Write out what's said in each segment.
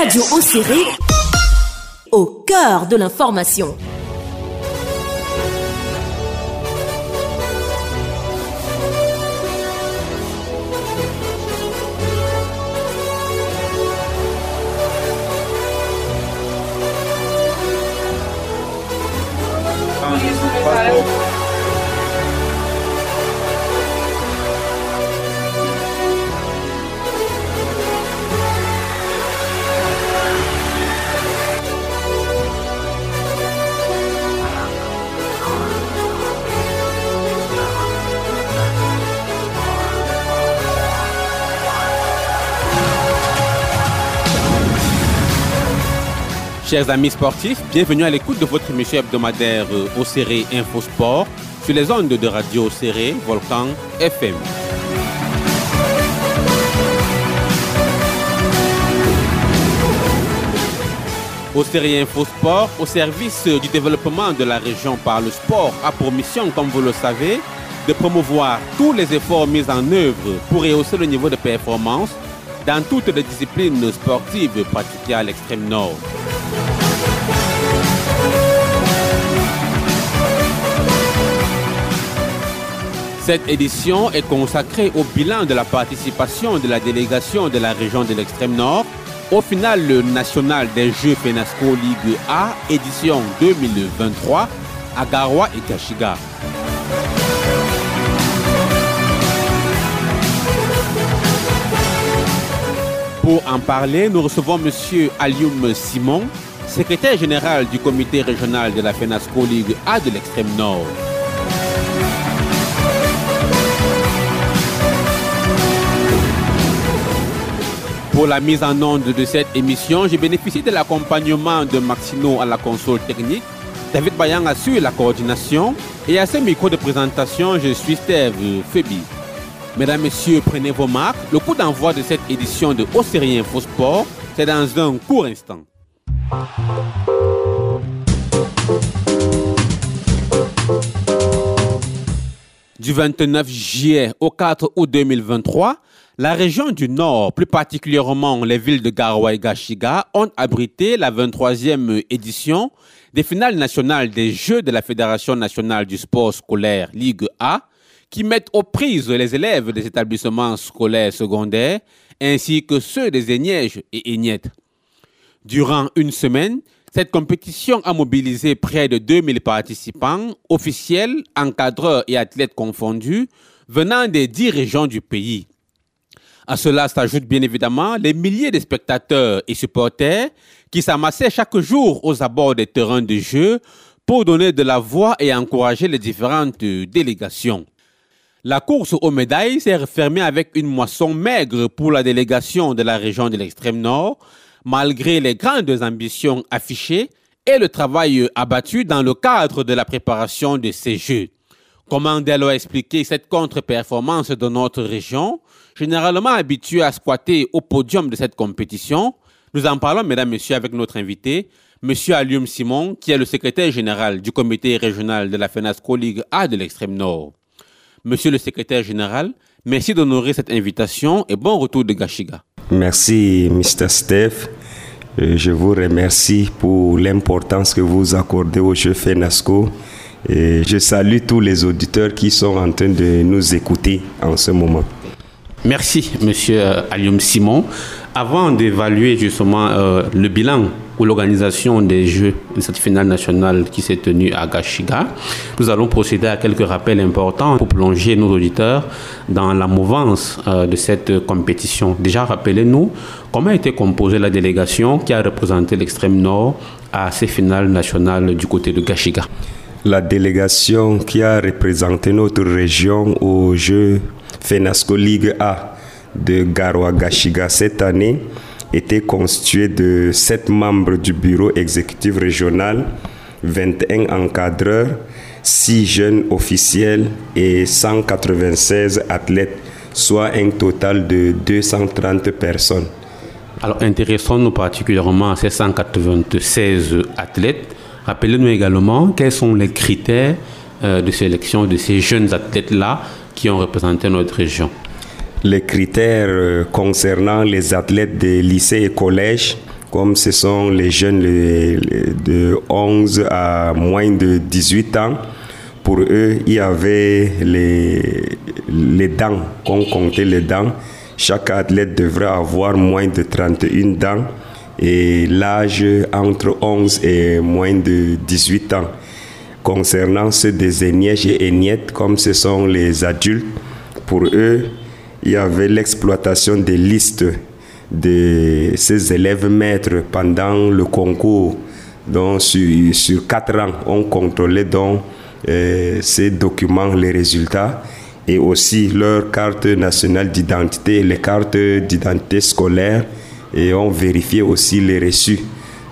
Radio au cœur de l'information. Chers amis sportifs, bienvenue à l'écoute de votre émission hebdomadaire euh, au Serré Info Sport sur les ondes de radio Serré Volcan FM. Au Serré Info Sport, au service du développement de la région par le sport, a pour mission, comme vous le savez, de promouvoir tous les efforts mis en œuvre pour rehausser le niveau de performance dans toutes les disciplines sportives pratiquées à l'extrême nord. Cette édition est consacrée au bilan de la participation de la délégation de la région de l'extrême nord au final national des Jeux FENASCO Ligue A édition 2023 à Garoua et Kashiga. Pour en parler, nous recevons M. Alioum Simon, secrétaire général du comité régional de la FENASCO Ligue A de l'extrême nord. Pour la mise en onde de cette émission, j'ai bénéficié de l'accompagnement de Maxino à la console technique. David Bayan assure la coordination et à ce micro de présentation, je suis Steve Febi. Mesdames, Messieurs, prenez vos marques. Le coup d'envoi de cette édition de Océrie Info Sport, c'est dans un court instant. Du 29 juillet au 4 août 2023, la région du Nord, plus particulièrement les villes de Garoua et Gashiga, ont abrité la 23e édition des finales nationales des Jeux de la Fédération nationale du sport scolaire Ligue A, qui mettent aux prises les élèves des établissements scolaires secondaires ainsi que ceux des Aigneges et Aignettes. Durant une semaine, cette compétition a mobilisé près de 2000 participants, officiels, encadreurs et athlètes confondus, venant des dix régions du pays. À cela s'ajoutent bien évidemment les milliers de spectateurs et supporters qui s'amassaient chaque jour aux abords des terrains de jeu pour donner de la voix et encourager les différentes délégations. La course aux médailles s'est refermée avec une moisson maigre pour la délégation de la région de l'extrême nord, malgré les grandes ambitions affichées et le travail abattu dans le cadre de la préparation de ces Jeux. Comment lors expliquer cette contre-performance de notre région, généralement habituée à squatter au podium de cette compétition Nous en parlons, mesdames, messieurs, avec notre invité, Monsieur Alium Simon, qui est le secrétaire général du comité régional de la FENASCO Ligue A de l'extrême nord. Monsieur le secrétaire général, merci d'honorer cette invitation et bon retour de Gashiga. Merci, Mr. Steph. Euh, je vous remercie pour l'importance que vous accordez au jeu FENASCO. Je salue tous les auditeurs qui sont en train de nous écouter en ce moment. Merci, Monsieur Alium Simon. Avant d'évaluer justement euh, le bilan ou l'organisation des Jeux de cette finale nationale qui s'est tenue à Gashiga, nous allons procéder à quelques rappels importants pour plonger nos auditeurs dans la mouvance euh, de cette compétition. Déjà, rappelez-nous comment a été composée la délégation qui a représenté l'extrême nord à ces finales nationales du côté de Gashiga. La délégation qui a représenté notre région aux Jeux FENASCO Ligue A de Garoua Gashiga cette année était constituée de 7 membres du bureau exécutif régional, 21 encadreurs, 6 jeunes officiels et 196 athlètes, soit un total de 230 personnes. Alors intéressons-nous particulièrement à ces 196 athlètes. Rappelez-nous également quels sont les critères euh, de sélection de ces jeunes athlètes-là qui ont représenté notre région. Les critères euh, concernant les athlètes des lycées et collèges comme ce sont les jeunes de 11 à moins de 18 ans. Pour eux, il y avait les, les dents, qu'on comptait les dents. Chaque athlète devrait avoir moins de 31 dents et l'âge entre 11 et moins de 18 ans. Concernant ceux des énièges et éniettes, comme ce sont les adultes, pour eux, il y avait l'exploitation des listes de ces élèves maîtres pendant le concours. Donc, sur, sur quatre ans, on contrôlait donc euh, ces documents, les résultats, et aussi leur carte nationale d'identité, les cartes d'identité scolaire, et on vérifiait aussi les reçus.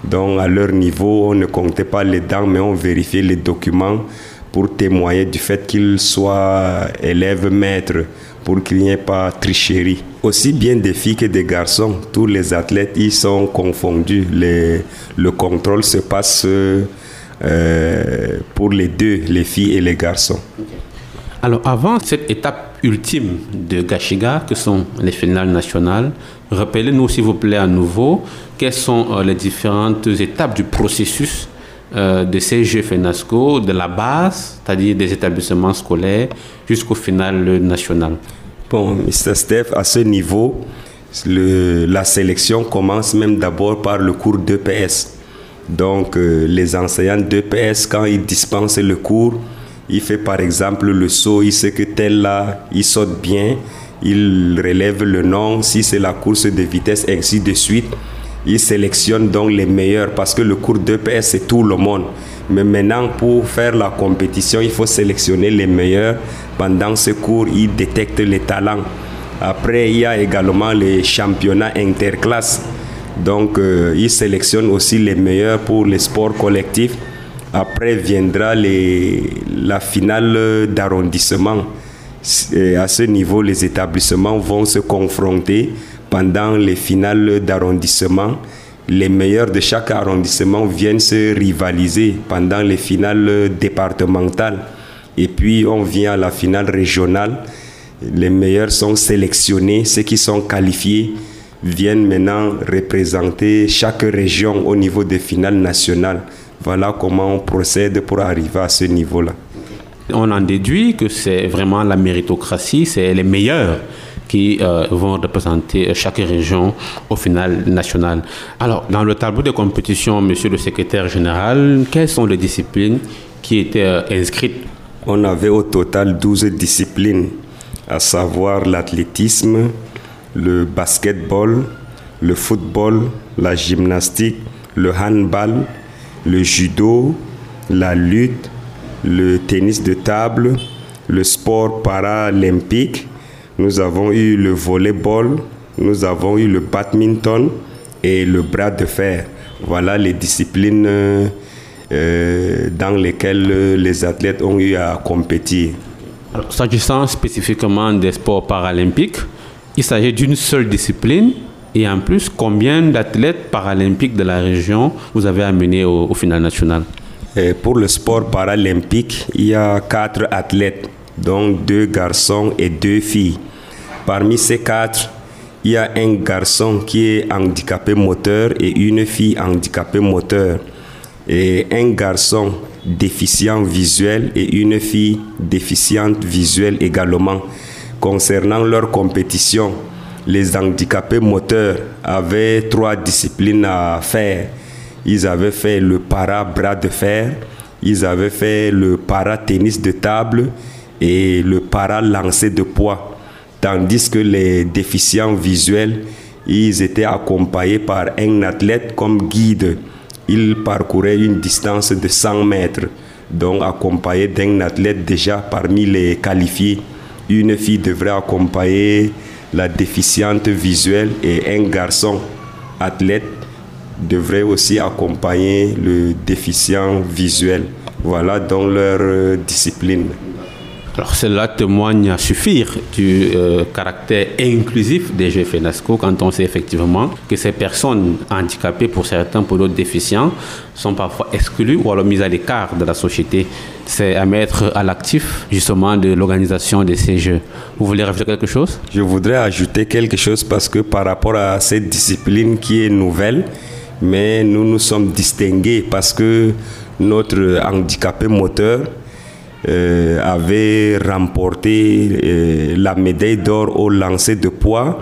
Donc, à leur niveau, on ne comptait pas les dents, mais on vérifiait les documents pour témoigner du fait qu'ils soient élèves maîtres pour qu'il n'y ait pas tricherie. Aussi bien des filles que des garçons, tous les athlètes, ils sont confondus. le contrôle se passe euh, pour les deux, les filles et les garçons. Alors avant cette étape ultime de Gashiga, que sont les finales nationales, rappelez-nous s'il vous plaît à nouveau quelles sont euh, les différentes étapes du processus euh, de ces Jeux FENASCO, de la base, c'est-à-dire des établissements scolaires, jusqu'au final national. Bon, Mr. Steph, à ce niveau, la sélection commence même d'abord par le cours d'EPS. Donc, euh, les enseignants d'EPS, quand ils dispensent le cours, il fait par exemple le saut, il sait que tel là, il saute bien, il relève le nom, si c'est la course de vitesse, ainsi de suite. Il sélectionne donc les meilleurs parce que le cours d'EPS, c'est tout le monde. Mais maintenant, pour faire la compétition, il faut sélectionner les meilleurs. Pendant ce cours, il détecte les talents. Après, il y a également les championnats interclasses. Donc, euh, il sélectionne aussi les meilleurs pour les sports collectifs. Après viendra la finale d'arrondissement. À ce niveau, les établissements vont se confronter pendant les finales d'arrondissement, les meilleurs de chaque arrondissement viennent se rivaliser pendant les finales départementales. Et puis on vient à la finale régionale. Les meilleurs sont sélectionnés, ceux qui sont qualifiés viennent maintenant représenter chaque région au niveau des finales nationales. Voilà comment on procède pour arriver à ce niveau-là. On en déduit que c'est vraiment la méritocratie, c'est les meilleurs qui euh, vont représenter chaque région au final national. Alors, dans le tableau de compétition, monsieur le secrétaire général, quelles sont les disciplines qui étaient euh, inscrites? On avait au total 12 disciplines, à savoir l'athlétisme, le basketball, le football, la gymnastique, le handball, le judo, la lutte, le tennis de table, le sport paralympique, nous avons eu le volleyball, nous avons eu le badminton et le bras de fer. Voilà les disciplines euh, dans lesquelles les athlètes ont eu à compétir. S'agissant spécifiquement des sports paralympiques, il s'agit d'une seule discipline et en plus, combien d'athlètes paralympiques de la région vous avez amené au, final national Pour le sport paralympique, il y a quatre athlètes, donc deux garçons et deux filles. Parmi ces quatre, il y a un garçon qui est handicapé moteur et une fille handicapée moteur. Et un garçon déficient visuel et une fille déficiente visuelle également. Concernant leur compétition, les handicapés moteurs avaient trois disciplines à faire. Ils avaient fait le para-bras de fer, ils avaient fait le para-tennis de table et le para-lancer de poids tandis que les déficients visuels, ils étaient accompagnés par un athlète comme guide. Ils parcouraient une distance de 100 mètres, donc accompagnés d'un athlète déjà parmi les qualifiés. Une fille devrait accompagner la déficiente visuelle et un garçon athlète devrait aussi accompagner le déficient visuel. Voilà donc leur discipline. Alors cela témoigne à suffire du euh, caractère inclusif des Jeux FENASCO quand on sait effectivement que ces personnes handicapées pour certains, pour d'autres déficients, sont parfois exclues ou alors mises à l'écart de la société. C'est à mettre à l'actif justement de l'organisation de ces Jeux. Vous voulez rajouter quelque chose? Je voudrais ajouter quelque chose parce que par rapport à cette discipline qui est nouvelle, mais nous nous sommes distingués parce que notre handicapé moteur euh, avait remporté euh, la médaille d'or au lancer de poids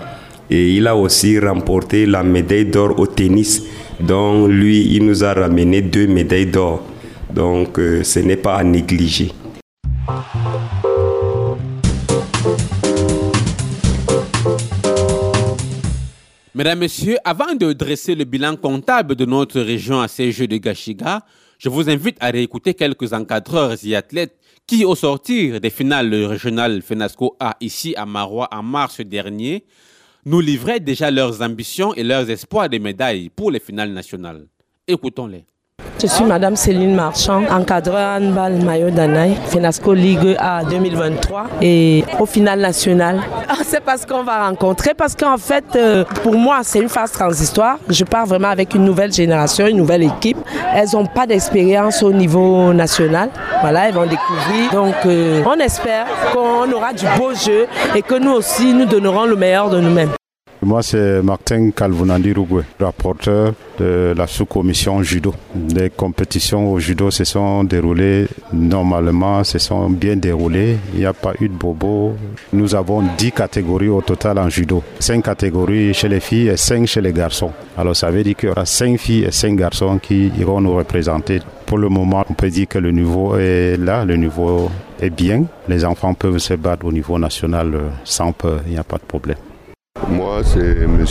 et il a aussi remporté la médaille d'or au tennis. Donc lui, il nous a ramené deux médailles d'or. Donc euh, ce n'est pas à négliger. Mesdames, Messieurs, avant de dresser le bilan comptable de notre région à ces Jeux de Gashiga, je vous invite à réécouter quelques encadreurs et athlètes qui, au sortir des finales régionales FENASCO A ici à Marois en mars dernier, nous livraient déjà leurs ambitions et leurs espoirs de médailles pour les finales nationales. Écoutons-les. Je suis Madame Céline Marchand, encadreur handball maillot d'Anaï, FENASCO Ligue A 2023 et au final national. Ah, c'est parce qu'on va rencontrer, parce qu'en fait, euh, pour moi, c'est une phase transitoire. Je pars vraiment avec une nouvelle génération, une nouvelle équipe. Elles n'ont pas d'expérience au niveau national. Voilà, elles vont découvrir. Donc, euh, on espère qu'on aura du beau jeu et que nous aussi, nous donnerons le meilleur de nous-mêmes. Moi, c'est Martin Calvunandi Rougoué, rapporteur de la sous-commission judo. Les compétitions au judo se sont déroulées normalement, se sont bien déroulées. Il n'y a pas eu de bobo. Nous avons 10 catégories au total en judo. 5 catégories chez les filles et 5 chez les garçons. Alors ça veut dire qu'il y aura 5 filles et 5 garçons qui iront nous représenter. Pour le moment, on peut dire que le niveau est là, le niveau est bien. Les enfants peuvent se battre au niveau national sans peur, il n'y a pas de problème. Moi, c'est M.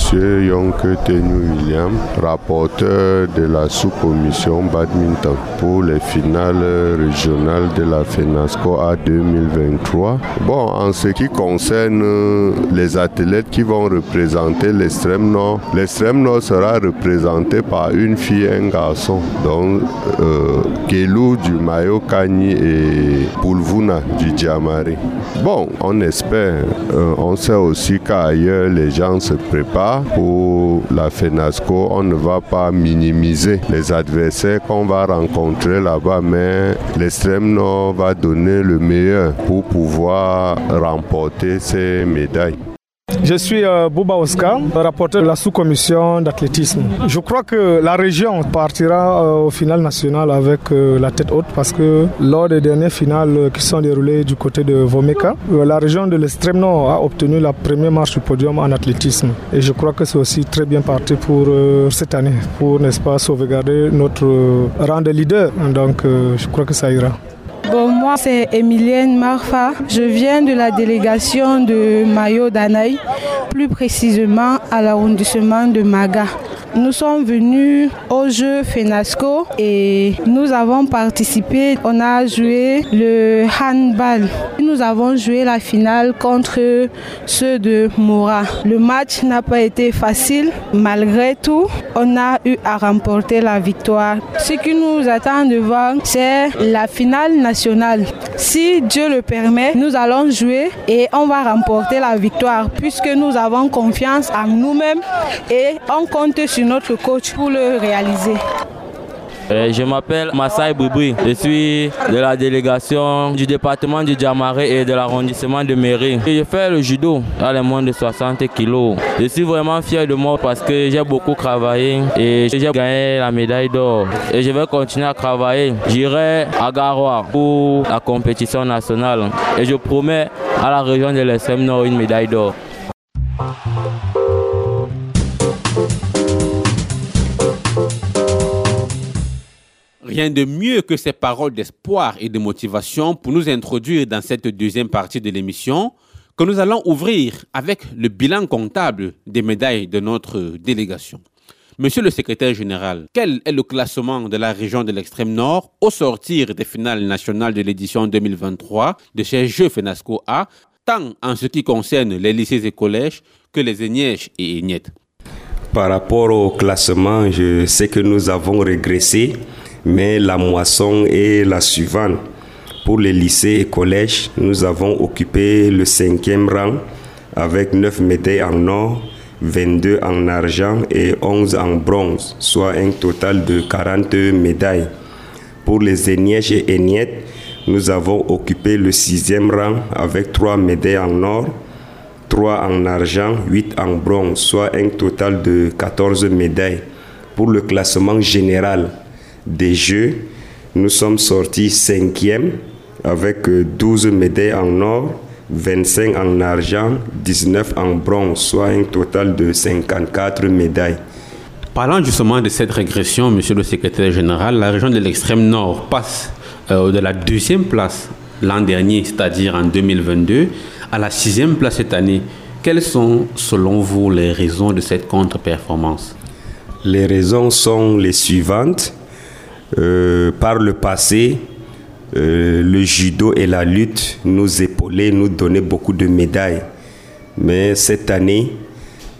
Yonke Tenu William, rapporteur de la sous-commission badminton pour les finales régionales de la FENASCO A 2023. Bon, en ce qui concerne les athlètes qui vont représenter l'extrême nord, l'extrême nord sera représenté par une fille et un garçon, donc euh, Kelou du Mayo Kani et Pulvuna du Djamari. Bon, on espère, euh, on sait aussi qu'ailleurs, les gens se préparent pour la FENASCO, on ne va pas minimiser les adversaires qu'on va rencontrer là-bas, mais l'extrême nord va donner le meilleur pour pouvoir remporter ces médailles. Je suis euh, Bouba Oscar, rapporteur de la sous-commission d'athlétisme. Je crois que la région partira euh, au final national avec euh, la tête haute parce que lors des dernières finales qui sont déroulées du côté de Vomeka, la région de l'extrême nord a obtenu la première marche du podium en athlétisme. Et je crois que c'est aussi très bien parti pour cette année, pour, n'est-ce pas, sauvegarder notre rang de leader. Donc je crois que ça ira. Moi, c'est Emilienne Marfa. Je viens de la délégation de Mayo Danaï, plus précisément à l'arrondissement de Maga. Nous sommes venus au jeu FENASCO et nous avons participé. On a joué le handball. Nous avons joué la finale contre ceux de Mora. Le match n'a pas été facile. Malgré tout, on a eu à remporter la victoire. Ce qui nous attend de voir, c'est la finale nationale. Si Dieu le permet, nous allons jouer et on va remporter la victoire puisque nous avons confiance en nous-mêmes et on compte sur notre coach pour le réaliser. Euh, je m'appelle Massai Boubri. Je suis de la délégation du département du Djamaré et de l'arrondissement de Mairie. Je fais le judo à les moins de 60 kilos. Je suis vraiment fier de moi parce que j'ai beaucoup travaillé et j'ai gagné la médaille d'or. Et je vais continuer à travailler. J'irai à Garoua pour la compétition nationale. Et je promets à la région de l'Extrême Nord une médaille d'or. Rien de mieux que ces paroles d'espoir et de motivation pour nous introduire dans cette deuxième partie de l'émission que nous allons ouvrir avec le bilan comptable des médailles de notre délégation. Monsieur le secrétaire général, quel est le classement de la région de l'extrême nord au sortir des finales nationales de l'édition 2023 de ces Jeux FENASCO A, tant en ce qui concerne les lycées et collèges que les ENIEJ et ENIET Par rapport au classement, je sais que nous avons régressé mais la moisson est la suivante. Pour les lycées et collèges, nous avons occupé le cinquième rang avec 9 médailles en or, 22 en argent et 11 en bronze, soit un total de 40 médailles. Pour les énièges et éniettes, nous avons occupé le sixième rang avec 3 médailles en or, 3 en argent, 8 en bronze, soit un total de 14 médailles. pour le classement général des Jeux, nous sommes sortis cinquième avec 12 médailles en or, 25 en argent, 19 en bronze, soit un total de 54 médailles. Parlant justement de cette régression, monsieur le secrétaire général, la région de l'extrême nord passe euh, de la deuxième place l'an dernier, c'est-à-dire en 2022, à la sixième place cette année. Quelles sont, selon vous, les raisons de cette contre-performance? Les raisons sont les suivantes. Euh, par le passé, euh, le judo et la lutte nous épaulaient, nous donnaient beaucoup de médailles. Mais cette année,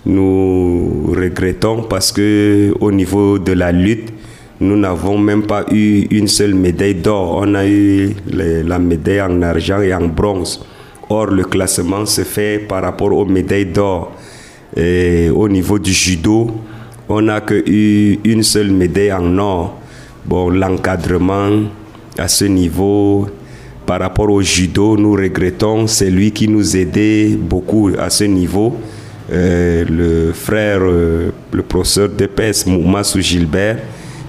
nous regrettons parce que au niveau de la lutte, nous n'avons même pas eu une seule médaille d'or. On a eu la médaille en argent et en bronze. Or, le classement se fait par rapport aux médailles d'or. Et au niveau du judo, on n'a que eu une seule médaille en or. Bon, l'encadrement à ce niveau, par rapport au judo, nous regrettons, c'est lui qui nous aidait beaucoup à ce niveau. Euh, le frère, euh, le professeur d'EPS, Moumassou Gilbert,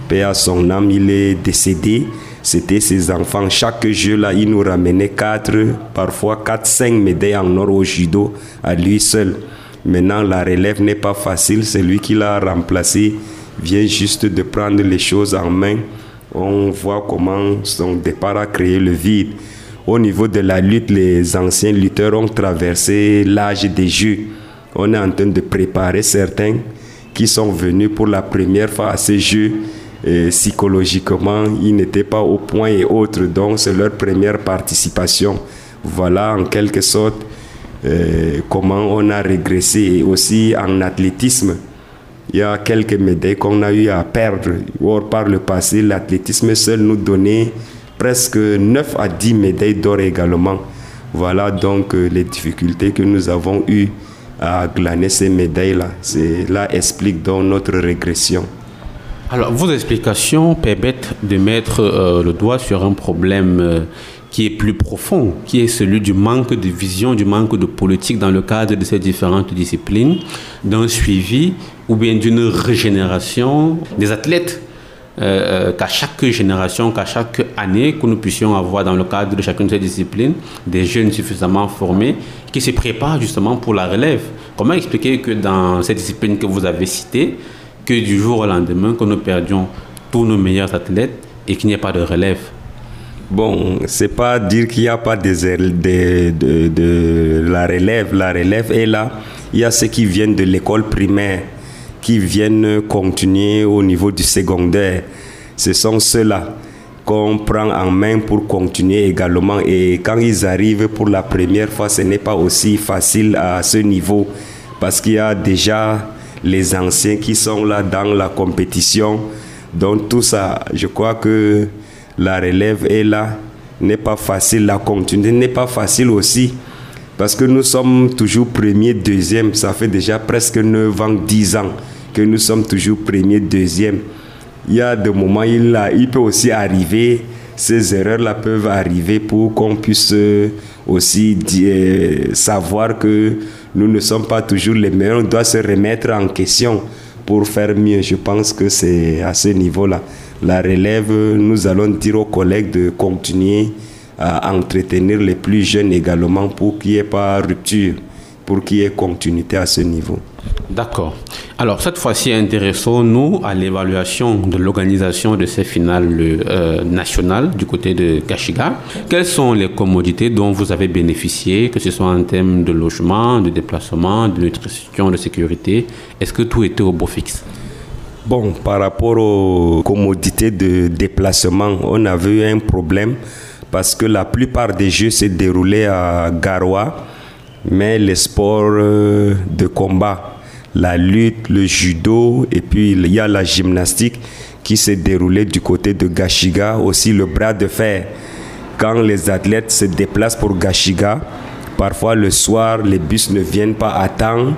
paix à son âme, il est décédé. C'était ses enfants. Chaque jeu, là, il nous ramenait 4, parfois 4, 5 médailles en or au judo à lui seul. Maintenant, la relève n'est pas facile. C'est lui qui l'a remplacé. Vient juste de prendre les choses en main. On voit comment son départ a créé le vide. Au niveau de la lutte, les anciens lutteurs ont traversé l'âge des jeux. On est en train de préparer certains qui sont venus pour la première fois à ces jeux. Psychologiquement, ils n'étaient pas au point et autres, donc c'est leur première participation. Voilà en quelque sorte euh, comment on a régressé. Et aussi en athlétisme, il y a quelques médailles qu'on a eu à perdre. Or, par le passé, l'athlétisme seul nous donnait presque 9 à 10 médailles d'or également. Voilà donc euh, les difficultés que nous avons eues à glaner ces médailles-là. Cela explique donc notre régression. Alors, vos explications permettent de mettre euh, le doigt sur un problème euh, qui est plus profond, qui est celui du manque de vision, du manque de politique dans le cadre de ces différentes disciplines, d'un suivi ou bien d'une régénération des athlètes. Euh, qu'à chaque génération, qu'à chaque année, que nous puissions avoir dans le cadre de chacune de ces disciplines des jeunes suffisamment formés qui se préparent justement pour la relève. Comment expliquer que dans ces disciplines que vous avez citées, que du jour au lendemain, que nous perdions tous nos meilleurs athlètes et qu'il n'y ait pas de relève? Bon, c'est pas dire qu'il n'y a pas de, la relève. La relève est là. Il y a ceux qui viennent de l'école primaire, qui viennent continuer au niveau du secondaire. Ce sont ceux-là qu'on prend en main pour continuer également. Et quand ils arrivent pour la première fois, ce n'est pas aussi facile à ce niveau parce qu'il y a déjà les anciens qui sont là dans la compétition. Donc tout ça, je crois que la relève est là, n'est pas facile, la continuité n'est pas facile aussi. Parce que nous sommes toujours premier, deuxième, ça fait déjà presque 9 ans, 10 ans que nous sommes toujours premier, deuxième. Il y a des moments, il, il peut aussi arriver, ces erreurs-là peuvent arriver pour qu'on puisse aussi dire, savoir que nous ne sommes pas toujours les meilleurs, on doit se remettre en question pour faire mieux. Je pense que c'est à ce niveau-là. La relève, nous allons dire aux collègues de continuer à entretenir les plus jeunes également pour qu'il n'y ait pas rupture, pour qu'il y ait continuité à ce niveau. D'accord. Alors cette fois-ci, intéressons-nous à l'évaluation de l'organisation de ces finales euh, nationales du côté de Kashiga. Quelles sont les commodités dont vous avez bénéficié, que ce soit en termes de logement, de déplacement, de nutrition, de sécurité? Est-ce que tout était au beau fixe? Bon, par rapport aux commodités de déplacement, on avait eu un problème parce que la plupart des jeux se déroulaient à Garoua, mais les sports euh, de combat la lutte, le judo, et puis il y a la gymnastique qui s'est déroulée du côté de Gashiga, aussi le bras de fer. Quand les athlètes se déplacent pour Gashiga, parfois le soir, les bus ne viennent pas à temps.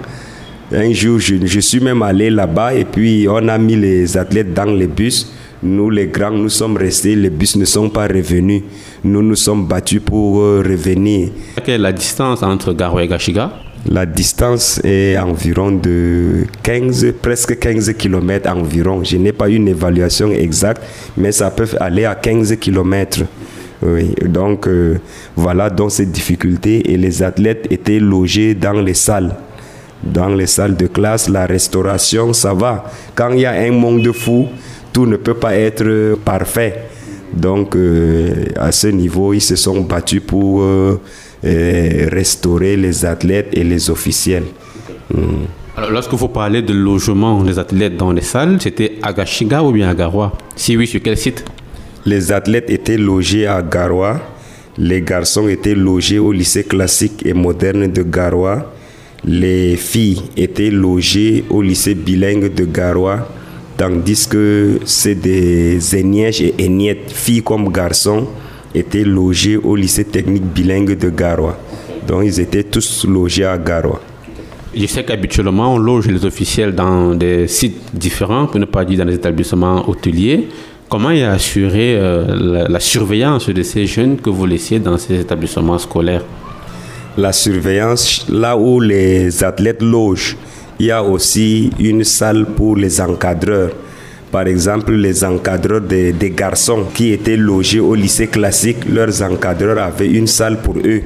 Un jour, je, je suis même allé là-bas et puis on a mis les athlètes dans les bus. Nous, les grands, nous sommes restés, les bus ne sont pas revenus. Nous nous sommes battus pour euh, revenir. Quelle est la distance entre Garo et Gashiga La distance est environ de 15, presque 15 km environ. Je n'ai pas une évaluation exacte, mais ça peut aller à 15 km. Oui, donc euh, voilà donc ces difficultés et les athlètes étaient logés dans les salles. Dans les salles de classe, la restauration, ça va. Quand il y a un monde de fou, tout ne peut pas être parfait. Donc euh, à ce niveau, ils se sont battus pour euh, restaurer les athlètes et les officiels. Hmm. Alors, lorsque vous parlez de logement des athlètes dans les salles, c'était à Gashiga ou bien à Garoua Si oui, sur quel site? Les athlètes étaient logés à Garoua. Les garçons étaient logés au lycée classique et moderne de Garoua. Les filles étaient logées au lycée bilingue de Garoua. Tandis que c'est des Zénièges et Aignettes, filles comme garçons, étaient logés au lycée technique bilingue de Garoua. Donc ils étaient tous logés à Garoua. Je sais qu'habituellement, on loge les officiels dans des sites différents, pour ne pas dire dans des établissements hôteliers. Comment est assuré euh, la, surveillance de ces jeunes que vous laissiez dans ces établissements scolaires? La surveillance, là où les athlètes logent, il y a aussi une salle pour les encadreurs. Par exemple, les encadreurs des, garçons qui étaient logés au lycée classique, leurs encadreurs avaient une salle pour eux.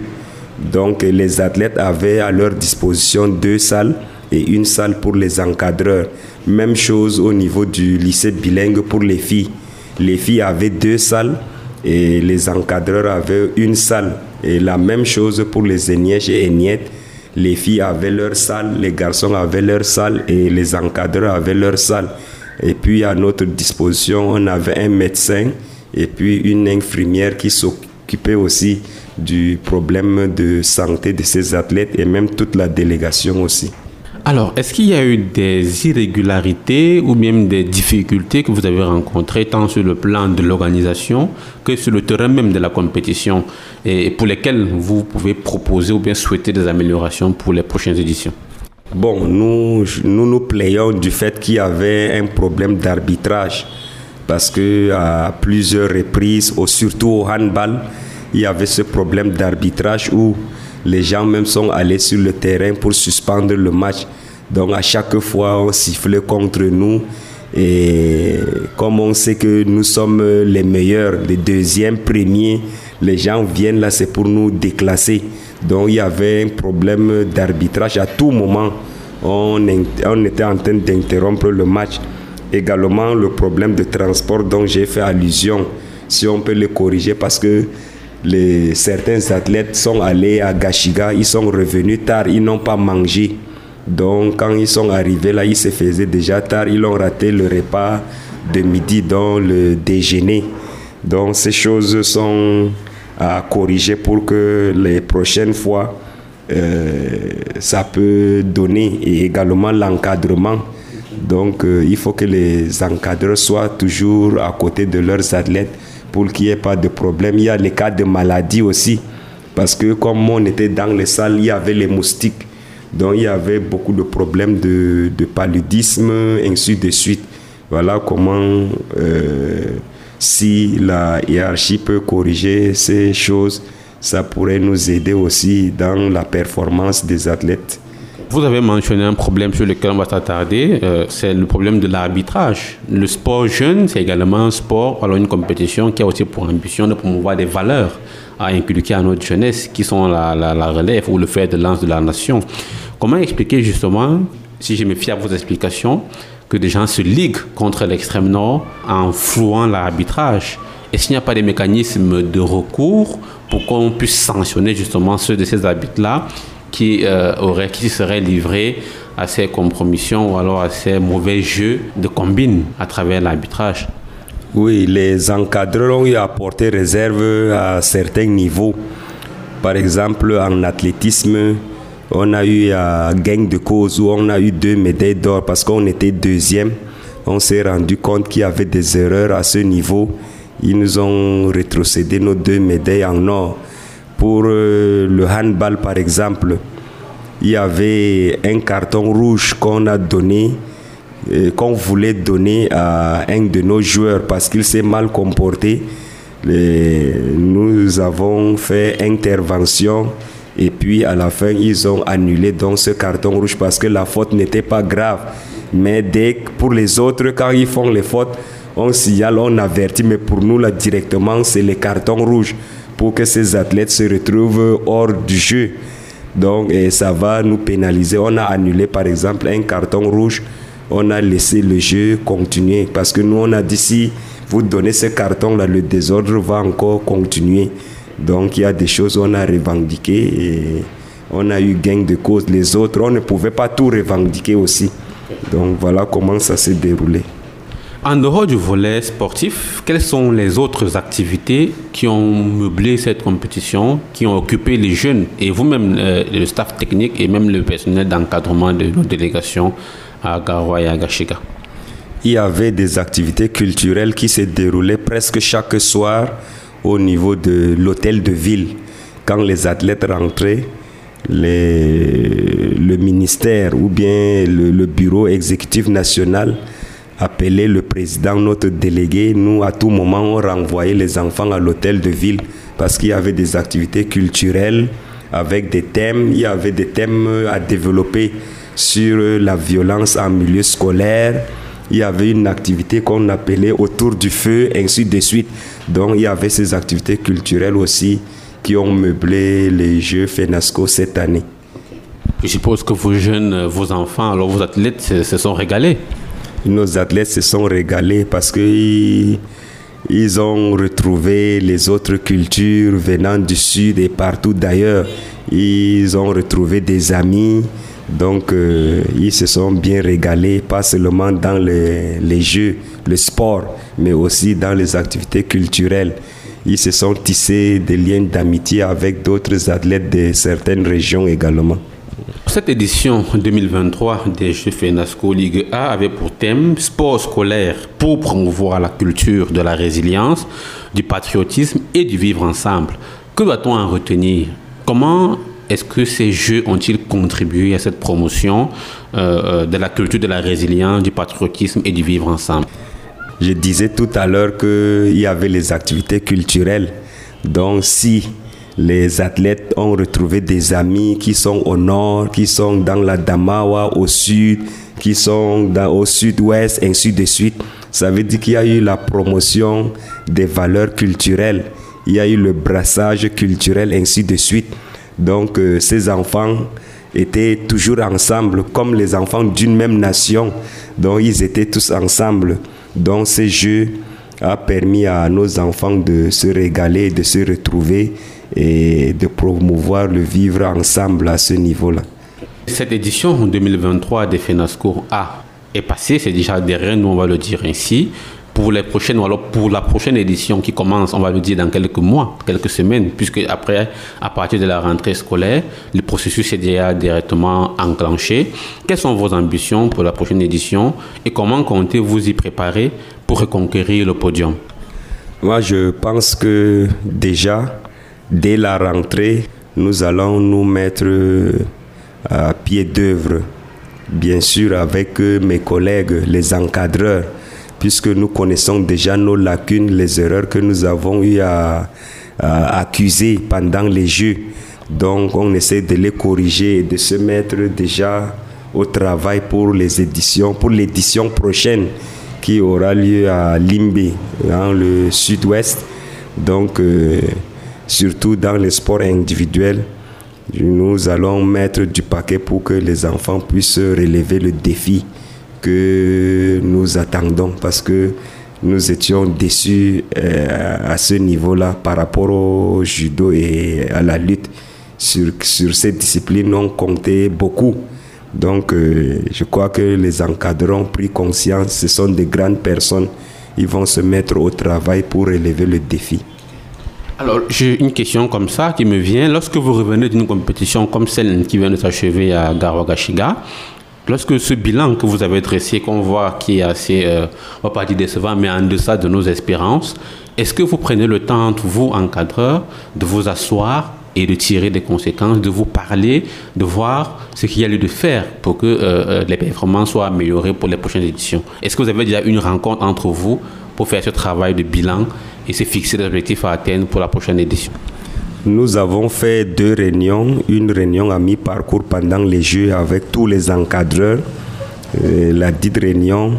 Donc les athlètes avaient à leur disposition deux salles et une salle pour les encadreurs. Même chose au niveau du lycée bilingue pour les filles. Les filles avaient deux salles et les encadreurs avaient une salle. Et la même chose pour les Aignettes et Aignettes. Les filles avaient leur salle, les garçons avaient leur salle et les encadreurs avaient leur salle. Et puis à notre disposition, on avait un médecin et puis une infirmière qui s'occupait aussi du problème de santé de ces athlètes et même toute la délégation aussi. Alors, est-ce qu'il y a eu des irrégularités ou même des difficultés que vous avez rencontrées tant sur le plan de l'organisation que sur le terrain même de la compétition et pour lesquelles vous pouvez proposer ou bien souhaiter des améliorations pour les prochaines éditions? Bon, nous nous, nous plaignons du fait qu'il y avait un problème d'arbitrage parce que à plusieurs reprises, surtout au handball, il y avait ce problème d'arbitrage où les gens même sont allés sur le terrain pour suspendre le match. Donc à chaque fois, on sifflait contre nous. Et comme on sait que nous sommes les meilleurs, les deuxièmes, premiers, les gens viennent là, c'est pour nous déclasser. Donc il y avait un problème d'arbitrage à tout moment. On, on était en train d'interrompre le match. Également le problème de transport dont j'ai fait allusion, si on peut le corriger parce que les, certains athlètes sont allés à Gashiga, ils sont revenus tard, ils n'ont pas mangé. Donc quand ils sont arrivés là, ils se faisaient déjà tard, ils ont raté le repas de midi dans le déjeuner. Donc ces choses sont à corriger pour que les prochaines fois, euh, ça peut donner et également l'encadrement. Donc euh, il faut que les encadreurs soient toujours à côté de leurs athlètes pour qu'il n'y ait pas de problème. Il y a les cas de maladie aussi, parce que comme on était dans les salles, il y avait les moustiques. Donc il y avait beaucoup de problèmes de, paludisme, ainsi de suite. Voilà comment, euh, si la hiérarchie peut corriger ces choses, ça pourrait nous aider aussi dans la performance des athlètes. Vous avez mentionné un problème sur lequel on va s'attarder, euh, c'est le problème de l'arbitrage. Le sport jeune, c'est également un sport, alors une compétition qui a aussi pour ambition de promouvoir des valeurs à inculquer à notre jeunesse, qui sont la, la, relève ou le fer de lance de la nation. Comment expliquer justement, si je me fie à vos explications, que des gens se liguent contre l'extrême nord en flouant l'arbitrage? Est-ce qu'il n'y a pas des mécanismes de recours pour qu'on puisse sanctionner justement ceux de ces arbitres-là qui, euh, aurait, qui serait livré à ces compromissions ou alors à ces mauvais jeux de combine à travers l'arbitrage. Oui, les encadreurs ont eu à porter réserve à certains niveaux. Par exemple, en athlétisme, on a eu à gain de cause où on a eu deux médailles d'or parce qu'on était deuxième. On s'est rendu compte qu'il y avait des erreurs à ce niveau. Ils nous ont rétrocédé nos deux médailles en or. Pour euh, le handball, par exemple, il y avait un carton rouge qu'on a donné, euh, qu'on voulait donner à un de nos joueurs parce qu'il s'est mal comporté. nous avons fait intervention Et puis à la fin, ils ont annulé donc ce carton rouge parce que la faute n'était pas grave. Mais pour les autres, quand ils font les fautes, on signale, on avertit. Mais pour nous, là, directement, c'est les cartons rouges pour que ces athlètes se retrouvent hors du jeu. Donc, et ça va nous pénaliser. On a annulé, par exemple, un carton rouge. On a laissé le jeu continuer parce que nous, on a dit si vous donnez ce carton-là, le désordre va encore continuer. Donc, il y a des choses qu'on a revendiquées et on a eu gain de cause. Les autres, on ne pouvait pas tout revendiquer aussi. Donc, voilà comment ça s'est déroulé. En dehors du volet sportif, quelles sont les autres activités qui ont meublé cette compétition, qui ont occupé les jeunes et vous-même, euh, le staff technique et même le personnel d'encadrement de nos délégations à Garoua et à Gashiga Il y avait des activités culturelles qui se déroulaient presque chaque soir au niveau de l'hôtel de ville. Quand les athlètes rentraient, le ministère ou bien le bureau exécutif national appeler le président, notre délégué. Nous, à tout moment, on renvoyait les enfants à l'hôtel de ville parce qu'il y avait des activités culturelles avec des thèmes. Il y avait des thèmes à développer sur la violence en milieu scolaire. Il y avait une activité qu'on appelait autour du feu, ainsi de suite. Donc, il y avait ces activités culturelles aussi qui ont meublé les Jeux FENASCO cette année. Je suppose que vos jeunes, vos enfants, alors vos athlètes se sont régalés nos athlètes se sont régalés parce qu'ils ils ont retrouvé les autres cultures venant du sud et partout d'ailleurs. Ils ont retrouvé des amis. Donc, euh, ils se sont bien régalés, pas seulement dans les, jeux, le sport, mais aussi dans les activités culturelles. Ils se sont tissés des liens d'amitié avec d'autres athlètes de certaines régions également. Cette édition 2023 des Jeux FENASCO Ligue A avait pour thème sport scolaire pour promouvoir la culture de la résilience, du patriotisme et du vivre ensemble. Que doit-on en retenir? Comment est-ce que ces Jeux ont-ils contribué à cette promotion euh, euh, de la culture de la résilience, du patriotisme et du vivre ensemble? Je disais tout à l'heure qu'il y avait les activités culturelles. Donc si les athlètes ont retrouvé des amis qui sont au nord, qui sont dans la Damawa au sud, qui sont au sud-ouest, ainsi de suite. Ça veut dire qu'il y a eu la promotion des valeurs culturelles, il y a eu le brassage culturel, ainsi de suite. Donc euh, ces enfants étaient toujours ensemble, comme les enfants d'une même nation. Donc ils étaient tous ensemble. Donc ces jeux a permis à nos enfants de se régaler, de se retrouver et de promouvoir le vivre ensemble à ce niveau-là. Cette édition 2023 des FENASCO A est passée, c'est déjà derrière nous, on va le dire ainsi. Pour, les prochaines, alors pour la prochaine édition qui commence, on va le dire dans quelques mois, quelques semaines, puisque après, à partir de la rentrée scolaire, le processus est déjà directement enclenché. Quelles sont vos ambitions pour la prochaine édition et comment comptez-vous y préparer pour reconquérir le podium? Moi, je pense que déjà, Dès la rentrée, nous allons nous mettre euh, à pied d'œuvre, bien sûr avec euh, mes collègues, les encadreurs, puisque nous connaissons déjà nos lacunes, les erreurs que nous avons eu à, accuser pendant les Jeux. Donc on essaie de les corriger et de se mettre déjà au travail pour les éditions, pour l'édition prochaine qui aura lieu à Limbe, dans le sud-ouest. Donc euh, surtout dans les sports individuels. Nous allons mettre du paquet pour que les enfants puissent relever le défi que nous attendons parce que nous étions déçus euh, à ce niveau-là par rapport au judo et à la lutte. Sur, sur cette discipline, on comptait beaucoup. Donc, euh, je crois que les encadrants ont pris conscience, ce sont des grandes personnes, ils vont se mettre au travail pour relever le défi. Alors, j'ai une question comme ça qui me vient. Lorsque vous revenez d'une compétition comme celle qui vient de s'achever à Garogashiga, lorsque ce bilan que vous avez dressé, qu'on voit qui est assez, euh, on va pas dire décevant, mais en deçà de nos espérances, est-ce que vous prenez le temps, vous, encadreurs, de vous asseoir et de tirer des conséquences, de vous parler, de voir ce qu'il y a lieu de faire pour que euh, euh, les performances soient améliorées pour les prochaines éditions? Est-ce que vous avez déjà une rencontre entre vous pour faire ce travail de bilan et se fixer des objectifs à atteindre pour la prochaine édition Nous avons fait deux réunions, une réunion à mi-parcours pendant les Jeux avec tous les encadreurs. Euh, la dite réunion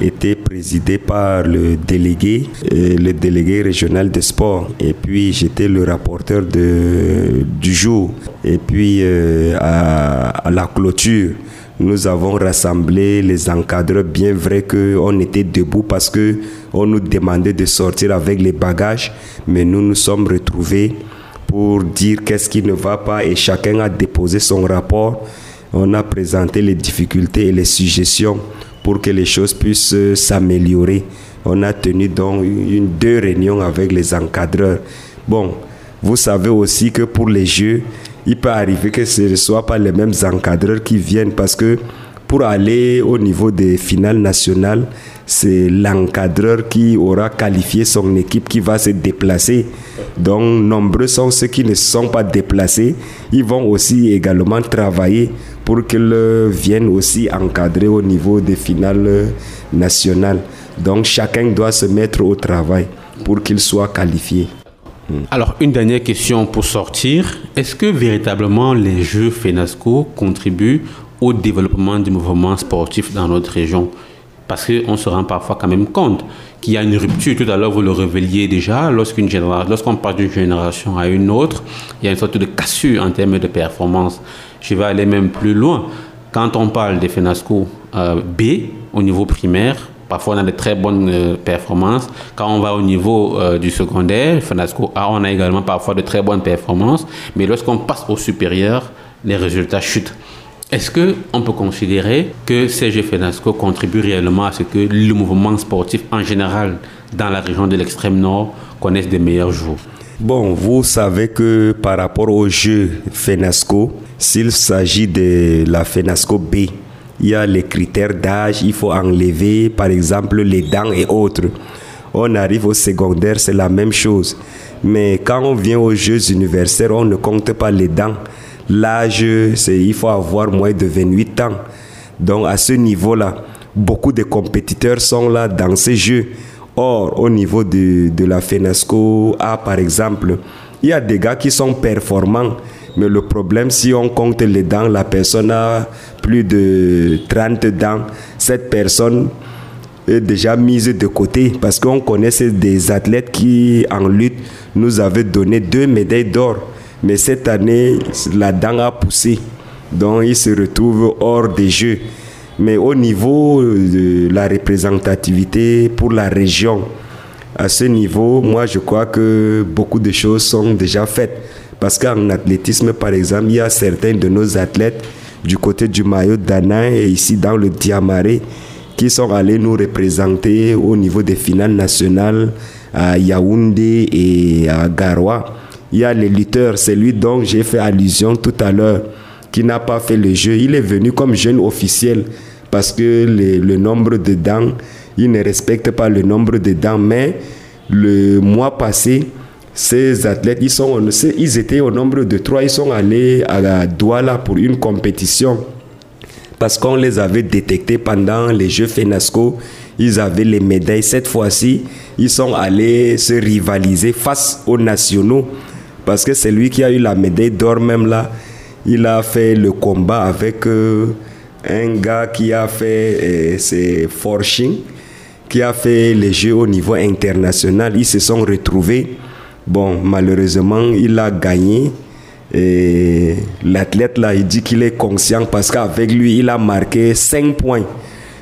était présidée par le délégué, euh, le délégué régional des sports. Et puis j'étais le rapporteur du jour. Et puis euh, à, à la clôture, nous avons rassemblé les encadreurs, bien vrai qu'on était debout parce que on nous demandait de sortir avec les bagages, mais nous nous sommes retrouvés pour dire qu'est-ce qui ne va pas et chacun a déposé son rapport. On a présenté les difficultés et les suggestions pour que les choses puissent s'améliorer. On a tenu donc une, deux réunions avec les encadreurs. Bon, vous savez aussi que pour les jeux, il peut arriver que ce ne soient pas les mêmes encadreurs qui viennent parce que pour aller au niveau des finales nationales, c'est l'encadreur qui aura qualifié son équipe qui va se déplacer. Donc, nombreux sont ceux qui ne sont pas déplacés. Ils vont aussi également travailler pour qu'ils viennent aussi encadrer au niveau des finales nationales. Donc, chacun doit se mettre au travail pour qu'il soit qualifié. Alors, une dernière question pour sortir. Est-ce que véritablement les Jeux FENASCO contribuent au développement du mouvement sportif dans notre région Parce qu'on se rend parfois quand même compte qu'il y a une rupture. Tout à l'heure, vous le révéliez déjà. Lorsqu'une lorsqu'on passe d'une génération à une autre, il y a une sorte de cassure en termes de performance. Je vais aller même plus loin. Quand on parle des FENASCO euh, B au niveau primaire, Parfois, on a de très bonnes euh, performances. Quand on va au niveau euh, du secondaire, FENASCO A, on a également parfois de très bonnes performances. Mais lorsqu'on passe au supérieur, les résultats chutent. Est-ce qu'on peut considérer que CG FENASCO contribue réellement à ce que le mouvement sportif en général dans la région de l'extrême nord connaisse des meilleurs jours? Bon, vous savez que par rapport au jeu FENASCO, s'il s'agit de la FENASCO B, il y a les critères d'âge, il faut enlever par exemple les dents et autres. On arrive au secondaire, c'est la même chose. Mais quand on vient aux Jeux universitaires, on ne compte pas les dents. L'âge, il faut avoir moins de 28 ans. Donc à ce niveau-là, beaucoup de compétiteurs sont là dans ces Jeux. Or, au niveau de, de la FENASCO A, par exemple, il y a des gars qui sont performants. Mais le problème, si on compte les dents, la personne a plus de 30 dents. Cette personne est déjà mise de côté parce qu'on connaît des athlètes qui, en lutte, nous avaient donné deux médailles d'or. Mais cette année, la dent a poussé. Donc, il se retrouve hors des Jeux. Mais au niveau de la représentativité pour la région, à ce niveau, moi, je crois que beaucoup de choses sont déjà faites. Parce qu'en athlétisme, par exemple, il y a certains de nos athlètes du côté du maillot d'Ana et ici dans le Diamaré qui sont allés nous représenter au niveau des finales nationales à Yaoundé et à Garoua. Il y a les lutteurs, c'est lui dont j'ai fait allusion tout à l'heure, qui n'a pas fait le jeu. Il est venu comme jeune officiel parce que le, nombre de dents, il ne respecte pas le nombre de dents. Mais le mois passé, ces athlètes, ils, sont, ils étaient au nombre de trois, ils sont allés à Douala pour une compétition parce qu'on les avait détectés pendant les Jeux FENASCO. Ils avaient les médailles. Cette fois-ci, ils sont allés se rivaliser face aux nationaux parce que c'est lui qui a eu la médaille d'or même là. Il a fait le combat avec euh, un gars qui a fait, euh, qui a fait les Jeux au niveau international. Ils se sont retrouvés Bon, malheureusement, il a gagné. Et l'athlète là, il dit qu'il est conscient parce qu'avec lui, il a marqué 5 points.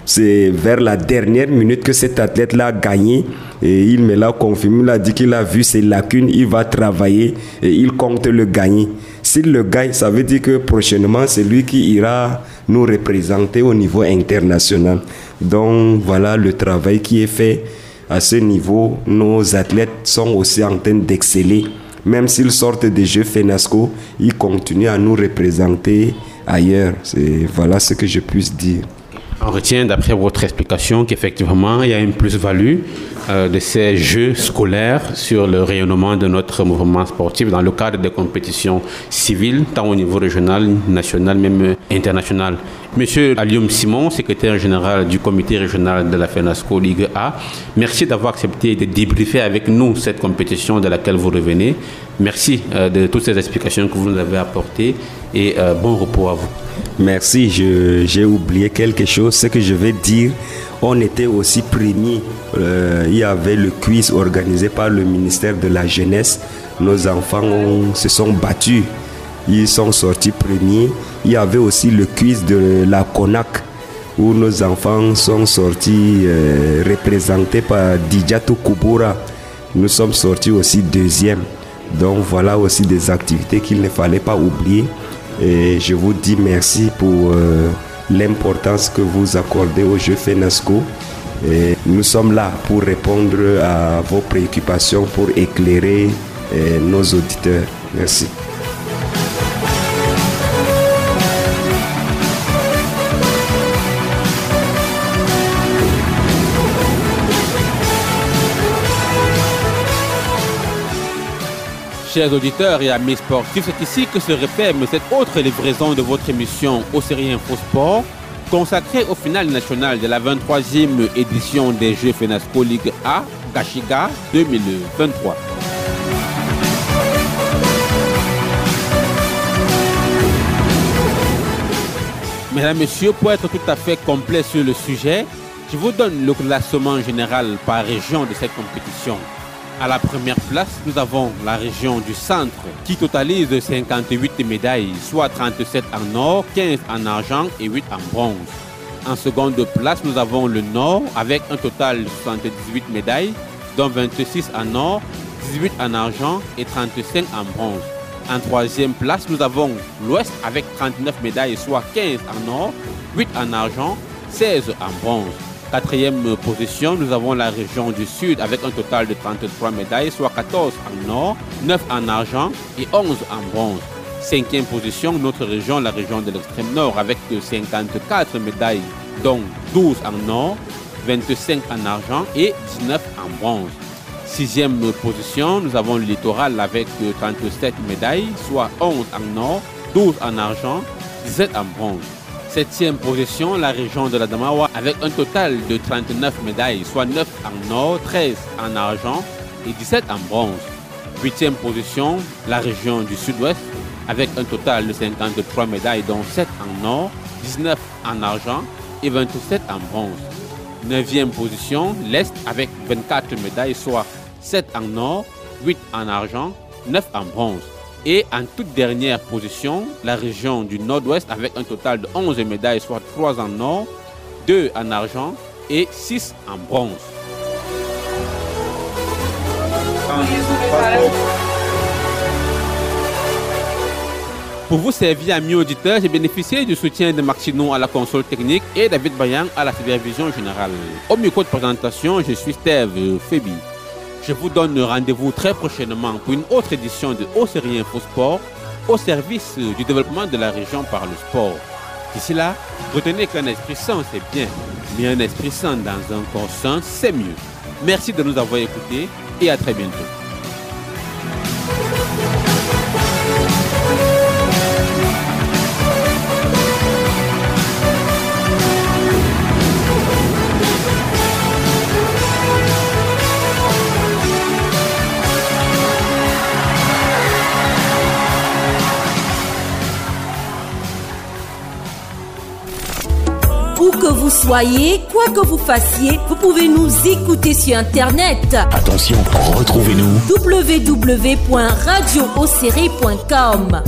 C'est vers la dernière minute que cet athlète-là a gagné. Et il me l'a confirmé. Il a dit qu'il a vu ses lacunes. Il va travailler et il compte le gagner. S'il le gagne, ça veut dire que prochainement, c'est lui qui ira nous représenter au niveau international. Donc voilà le travail qui est fait à ce niveau, nos athlètes sont aussi en train d'exceller. Même s'ils sortent des Jeux FENASCO, ils continuent à nous représenter ailleurs. Voilà ce que je puisse dire. On retient d'après votre explication qu'effectivement, il y a une plus-value euh, de ces jeux scolaires sur le rayonnement de notre mouvement sportif dans le cadre des compétitions civiles, tant au niveau régional, national, même international. Monsieur Alium Simon, secrétaire général du comité régional de la FENASCO Ligue A, merci d'avoir accepté de débriefer avec nous cette compétition de laquelle vous revenez. Merci euh, de toutes ces explications que vous nous avez apportées et euh, bon repos à vous. Merci, j'ai oublié quelque chose. Ce que je vais dire, on était aussi premier. Euh, il y avait le quiz organisé par le ministère de la Jeunesse. Nos enfants se sont battus. Ils sont sortis premiers. Il y avait aussi le quiz de la CONAC où nos enfants sont sortis euh, représentés par Dijato Kubura. Nous sommes sortis aussi deuxième. Donc voilà aussi des activités qu'il ne fallait pas oublier. Et je vous dis merci pour euh, l'importance que vous accordez au jeu FENASCO. Nous sommes là pour répondre à vos préoccupations, pour éclairer euh, nos auditeurs. Merci. Chers auditeurs et amis sportifs, c'est ici que se referme cette autre livraison de votre émission au série Info Sport, consacrée au final national de la 23e édition des Jeux FENASCO Ligue A Gashiga 2023. Mesdames, Messieurs, pour être tout à fait complet sur le sujet, je vous donne le classement général par région de cette compétition. À la première place, nous avons la région du centre qui totalise 58 médailles, soit 37 en or, 15 en argent et 8 en bronze. En seconde place, nous avons le nord avec un total de 78 médailles, dont 26 en or, 18 en argent et 35 en bronze. En troisième place, nous avons l'ouest avec 39 médailles, soit 15 en or, 8 en argent, 16 en bronze. Quatrième position, nous avons la région du Sud avec un total de 33 médailles, soit 14 en or, 9 en argent et 11 en bronze. Cinquième position, notre région, la région de l'extrême nord, avec 54 médailles, dont 12 en or, 25 en argent et 19 en bronze. Sixième position, nous avons le littoral avec 37 médailles, soit 11 en or, 12 en argent, 17 en bronze. Septième position, la région de la Damawa avec un total de 39 médailles, soit 9 en or, 13 en argent et 17 en bronze. Huitième position, la région du sud-ouest avec un total de 53 médailles, dont 7 en or, 19 en argent et 27 en bronze. Neuvième position, l'Est avec 24 médailles, soit 7 en or, 8 en argent, 9 en bronze. Et en toute dernière position, la région du Nord-Ouest avec un total de 11 médailles, soit 3 en or, 2 en argent et 6 en bronze. Pour vous servir, amis auditeurs, j'ai bénéficié du soutien de Maxino à la console technique et David Bayan à la supervision générale. Au micro de présentation, je suis Steve Febi. Je vous donne rendez-vous très prochainement pour une autre édition de Haut Série Info Sport au service du développement de la région par le sport. D'ici là, retenez qu'un esprit sain, c'est bien, mais un esprit sain dans un corps c'est mieux. Merci de nous avoir écoutés et à très bientôt. Que vous soyez, quoi que vous fassiez, vous pouvez nous écouter sur Internet. Attention, retrouvez-nous www.radioocéré.com